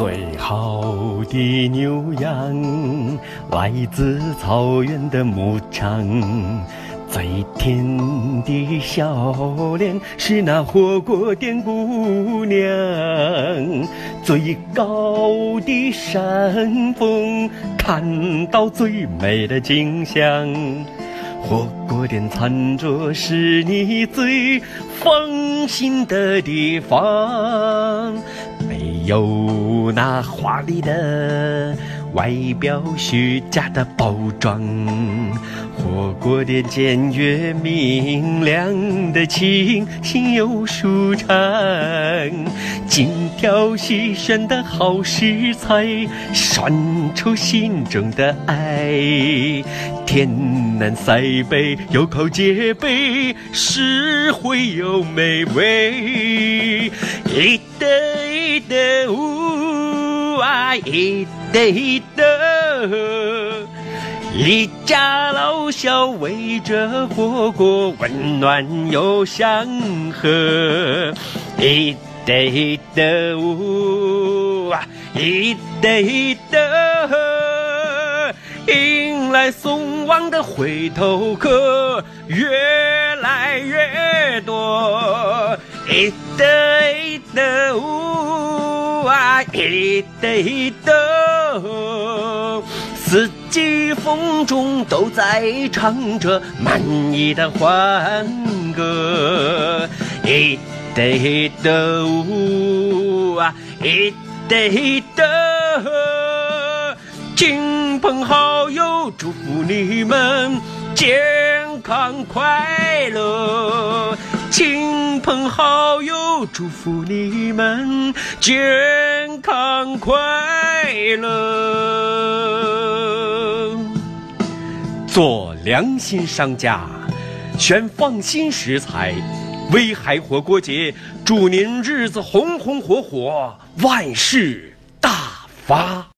最好的牛羊来自草原的牧场，最甜的笑脸是那火锅店姑娘，最高的山峰看到最美的景象。火锅店餐桌是你最放心的地方，有那华丽的外表、虚假的包装。火锅店简约明亮的清新又舒畅，精挑细选的好食材，涮出心中的爱。天南塞北，有口皆碑，实惠又美味。一德一德呜啊，一德一德。一家老小围着火锅，温暖又祥和。一德一德呜啊，一德一德，迎来送往的回头客越来越多。一得一得呜啊，一对一德。四季风中都在唱着满意的欢歌，一得一得呜啊，一得一得，亲朋好友祝福你们健康快乐，亲朋好友祝福你们健康快乐。做良心商家，选放心食材，威海火锅节，祝您日子红红火火，万事大发。